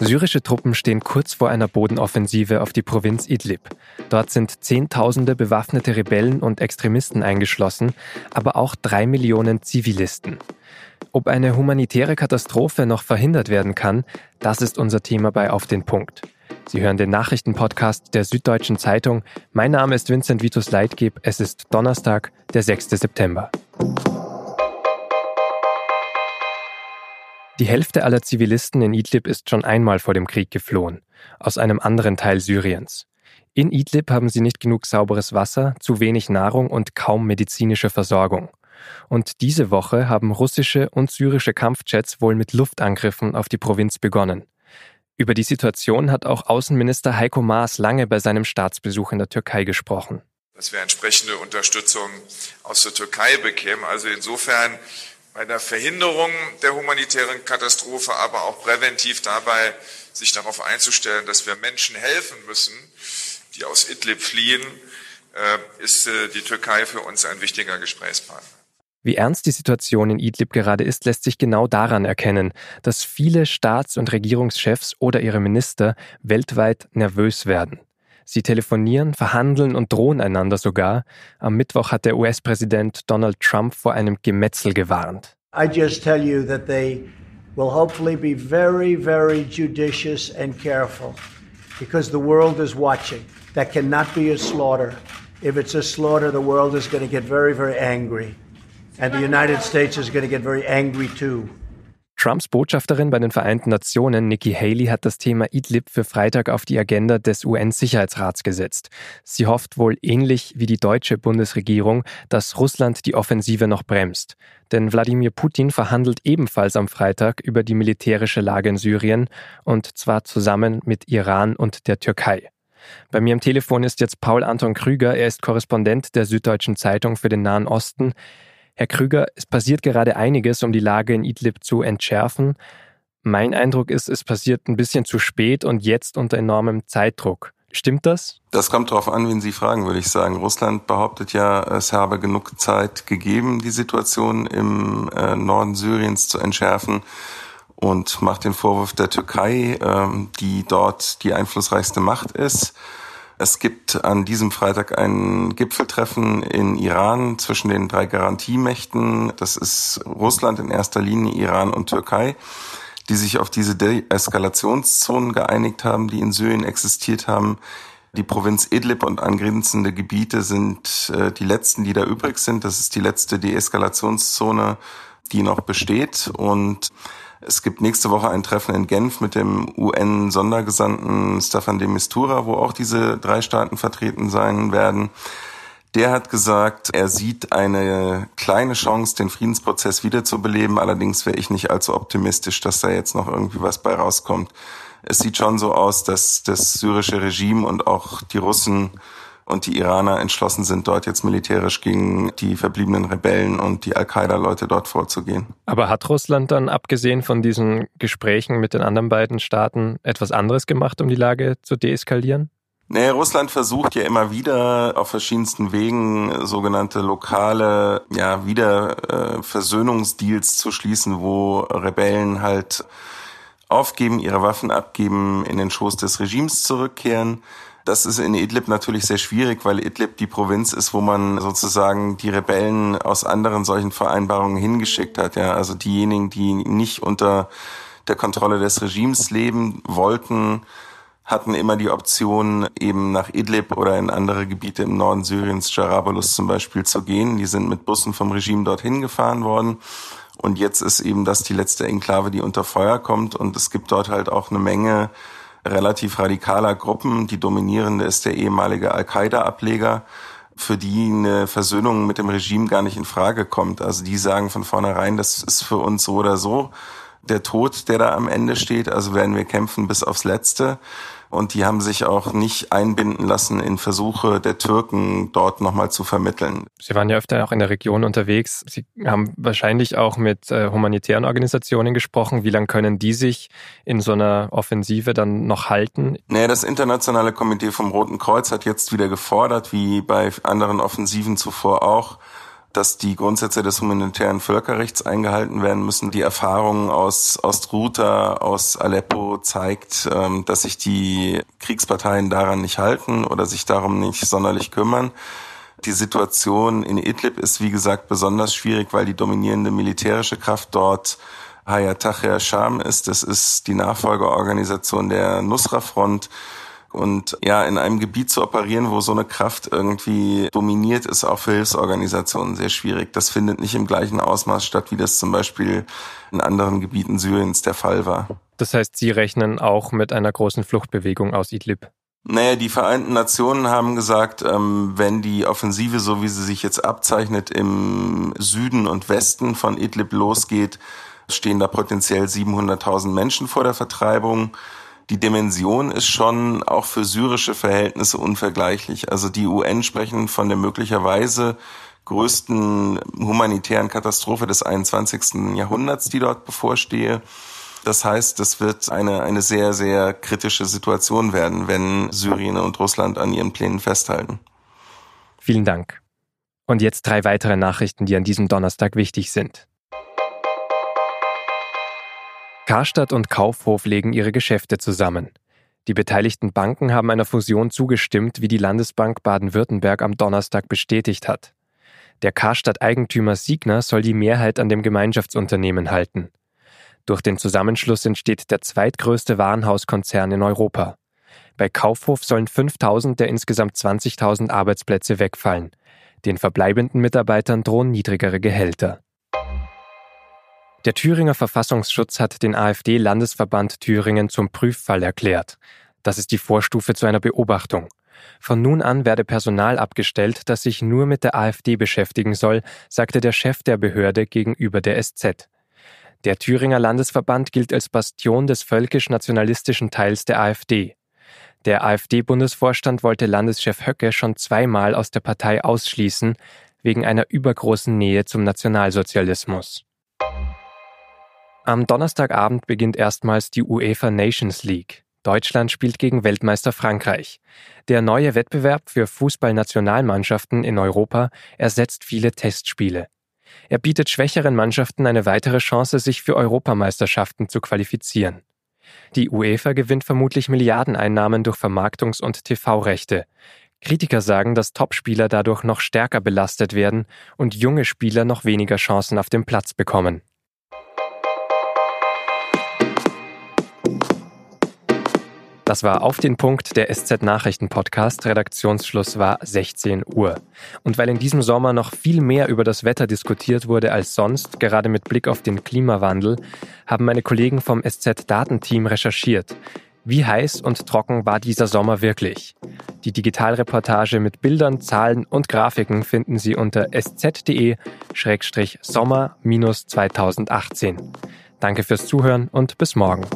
Syrische Truppen stehen kurz vor einer Bodenoffensive auf die Provinz Idlib. Dort sind Zehntausende bewaffnete Rebellen und Extremisten eingeschlossen, aber auch drei Millionen Zivilisten. Ob eine humanitäre Katastrophe noch verhindert werden kann, das ist unser Thema bei Auf den Punkt. Sie hören den Nachrichtenpodcast der Süddeutschen Zeitung. Mein Name ist Vincent Vitus Leitgeb. Es ist Donnerstag, der 6. September. Die Hälfte aller Zivilisten in Idlib ist schon einmal vor dem Krieg geflohen, aus einem anderen Teil Syriens. In Idlib haben sie nicht genug sauberes Wasser, zu wenig Nahrung und kaum medizinische Versorgung. Und diese Woche haben russische und syrische Kampfjets wohl mit Luftangriffen auf die Provinz begonnen. Über die Situation hat auch Außenminister Heiko Maas lange bei seinem Staatsbesuch in der Türkei gesprochen. Dass wir entsprechende Unterstützung aus der Türkei bekämen. Also insofern bei der Verhinderung der humanitären Katastrophe, aber auch präventiv dabei, sich darauf einzustellen, dass wir Menschen helfen müssen, die aus Idlib fliehen, äh, ist äh, die Türkei für uns ein wichtiger Gesprächspartner. Wie ernst die Situation in Idlib gerade ist, lässt sich genau daran erkennen, dass viele Staats- und Regierungschefs oder ihre Minister weltweit nervös werden. Sie telefonieren, verhandeln und drohen einander sogar. Am Mittwoch hat der US-Präsident Donald Trump vor einem Gemetzel gewarnt. I just tell you that they will hopefully be very, very judicious and careful because the world is watching. That cannot be a slaughter. If it's a slaughter, the world is going to get very, very angry. And the United States is going to get very angry too. Trumps Botschafterin bei den Vereinten Nationen, Nikki Haley, hat das Thema Idlib für Freitag auf die Agenda des UN-Sicherheitsrats gesetzt. Sie hofft wohl ähnlich wie die deutsche Bundesregierung, dass Russland die Offensive noch bremst. Denn Wladimir Putin verhandelt ebenfalls am Freitag über die militärische Lage in Syrien und zwar zusammen mit Iran und der Türkei. Bei mir am Telefon ist jetzt Paul Anton Krüger. Er ist Korrespondent der Süddeutschen Zeitung für den Nahen Osten. Herr Krüger, es passiert gerade einiges, um die Lage in Idlib zu entschärfen. Mein Eindruck ist, es passiert ein bisschen zu spät und jetzt unter enormem Zeitdruck. Stimmt das? Das kommt darauf an, wen Sie fragen, würde ich sagen. Russland behauptet ja, es habe genug Zeit gegeben, die Situation im äh, Norden Syriens zu entschärfen und macht den Vorwurf der Türkei, ähm, die dort die einflussreichste Macht ist. Es gibt an diesem Freitag ein Gipfeltreffen in Iran zwischen den drei Garantiemächten. Das ist Russland in erster Linie, Iran und Türkei, die sich auf diese Deeskalationszonen geeinigt haben, die in Syrien existiert haben. Die Provinz Idlib und angrenzende Gebiete sind äh, die letzten, die da übrig sind. Das ist die letzte Deeskalationszone, die noch besteht. Und es gibt nächste Woche ein Treffen in Genf mit dem UN-Sondergesandten Staffan de Mistura, wo auch diese drei Staaten vertreten sein werden. Der hat gesagt, er sieht eine kleine Chance, den Friedensprozess wiederzubeleben. Allerdings wäre ich nicht allzu optimistisch, dass da jetzt noch irgendwie was bei rauskommt. Es sieht schon so aus, dass das syrische Regime und auch die Russen und die Iraner entschlossen sind, dort jetzt militärisch gegen die verbliebenen Rebellen und die Al-Qaida-Leute dort vorzugehen. Aber hat Russland dann, abgesehen von diesen Gesprächen mit den anderen beiden Staaten, etwas anderes gemacht, um die Lage zu deeskalieren? Nee, Russland versucht ja immer wieder auf verschiedensten Wegen sogenannte lokale, ja, wieder äh, Versöhnungsdeals zu schließen, wo Rebellen halt aufgeben, ihre Waffen abgeben, in den Schoß des Regimes zurückkehren. Das ist in Idlib natürlich sehr schwierig, weil Idlib die Provinz ist, wo man sozusagen die Rebellen aus anderen solchen Vereinbarungen hingeschickt hat. Ja, also diejenigen, die nicht unter der Kontrolle des Regimes leben wollten, hatten immer die Option, eben nach Idlib oder in andere Gebiete im Norden Syriens, Jarablus zum Beispiel, zu gehen. Die sind mit Bussen vom Regime dorthin gefahren worden. Und jetzt ist eben das die letzte Enklave, die unter Feuer kommt. Und es gibt dort halt auch eine Menge relativ radikaler Gruppen. Die dominierende ist der ehemalige Al-Qaida-Ableger, für die eine Versöhnung mit dem Regime gar nicht in Frage kommt. Also die sagen von vornherein, das ist für uns so oder so der Tod, der da am Ende steht. Also werden wir kämpfen bis aufs Letzte und die haben sich auch nicht einbinden lassen in Versuche der Türken dort nochmal zu vermitteln. Sie waren ja öfter auch in der Region unterwegs. Sie haben wahrscheinlich auch mit äh, humanitären Organisationen gesprochen. Wie lange können die sich in so einer Offensive dann noch halten? Nee, das internationale Komitee vom Roten Kreuz hat jetzt wieder gefordert, wie bei anderen Offensiven zuvor auch, dass die Grundsätze des humanitären Völkerrechts eingehalten werden müssen. Die Erfahrung aus Ostruta, aus Aleppo zeigt, ähm, dass sich die Kriegsparteien daran nicht halten oder sich darum nicht sonderlich kümmern. Die Situation in Idlib ist, wie gesagt, besonders schwierig, weil die dominierende militärische Kraft dort Hayat Tahrir Sham ist. Das ist die Nachfolgeorganisation der Nusra-Front. Und ja, in einem Gebiet zu operieren, wo so eine Kraft irgendwie dominiert, ist auch für Hilfsorganisationen sehr schwierig. Das findet nicht im gleichen Ausmaß statt, wie das zum Beispiel in anderen Gebieten Syriens der Fall war. Das heißt, Sie rechnen auch mit einer großen Fluchtbewegung aus Idlib? Naja, die Vereinten Nationen haben gesagt, ähm, wenn die Offensive, so wie sie sich jetzt abzeichnet, im Süden und Westen von Idlib losgeht, stehen da potenziell 700.000 Menschen vor der Vertreibung die Dimension ist schon auch für syrische Verhältnisse unvergleichlich. Also die UN sprechen von der möglicherweise größten humanitären Katastrophe des 21. Jahrhunderts, die dort bevorstehe. Das heißt, es wird eine, eine sehr, sehr kritische Situation werden, wenn Syrien und Russland an ihren Plänen festhalten. Vielen Dank. Und jetzt drei weitere Nachrichten, die an diesem Donnerstag wichtig sind. Karstadt und Kaufhof legen ihre Geschäfte zusammen. Die beteiligten Banken haben einer Fusion zugestimmt, wie die Landesbank Baden-Württemberg am Donnerstag bestätigt hat. Der Karstadt-Eigentümer Signer soll die Mehrheit an dem Gemeinschaftsunternehmen halten. Durch den Zusammenschluss entsteht der zweitgrößte Warenhauskonzern in Europa. Bei Kaufhof sollen 5000 der insgesamt 20.000 Arbeitsplätze wegfallen. Den verbleibenden Mitarbeitern drohen niedrigere Gehälter. Der Thüringer Verfassungsschutz hat den AfD-Landesverband Thüringen zum Prüffall erklärt. Das ist die Vorstufe zu einer Beobachtung. Von nun an werde Personal abgestellt, das sich nur mit der AfD beschäftigen soll, sagte der Chef der Behörde gegenüber der SZ. Der Thüringer Landesverband gilt als Bastion des völkisch-nationalistischen Teils der AfD. Der AfD-Bundesvorstand wollte Landeschef Höcke schon zweimal aus der Partei ausschließen, wegen einer übergroßen Nähe zum Nationalsozialismus. Am Donnerstagabend beginnt erstmals die UEFA Nations League. Deutschland spielt gegen Weltmeister Frankreich. Der neue Wettbewerb für Fußballnationalmannschaften in Europa ersetzt viele Testspiele. Er bietet schwächeren Mannschaften eine weitere Chance, sich für Europameisterschaften zu qualifizieren. Die UEFA gewinnt vermutlich Milliardeneinnahmen durch Vermarktungs- und TV-Rechte. Kritiker sagen, dass Topspieler dadurch noch stärker belastet werden und junge Spieler noch weniger Chancen auf dem Platz bekommen. Das war auf den Punkt der SZ Nachrichten Podcast. Redaktionsschluss war 16 Uhr. Und weil in diesem Sommer noch viel mehr über das Wetter diskutiert wurde als sonst, gerade mit Blick auf den Klimawandel, haben meine Kollegen vom SZ Datenteam recherchiert. Wie heiß und trocken war dieser Sommer wirklich? Die Digitalreportage mit Bildern, Zahlen und Grafiken finden Sie unter sz.de-sommer-2018. Danke fürs Zuhören und bis morgen.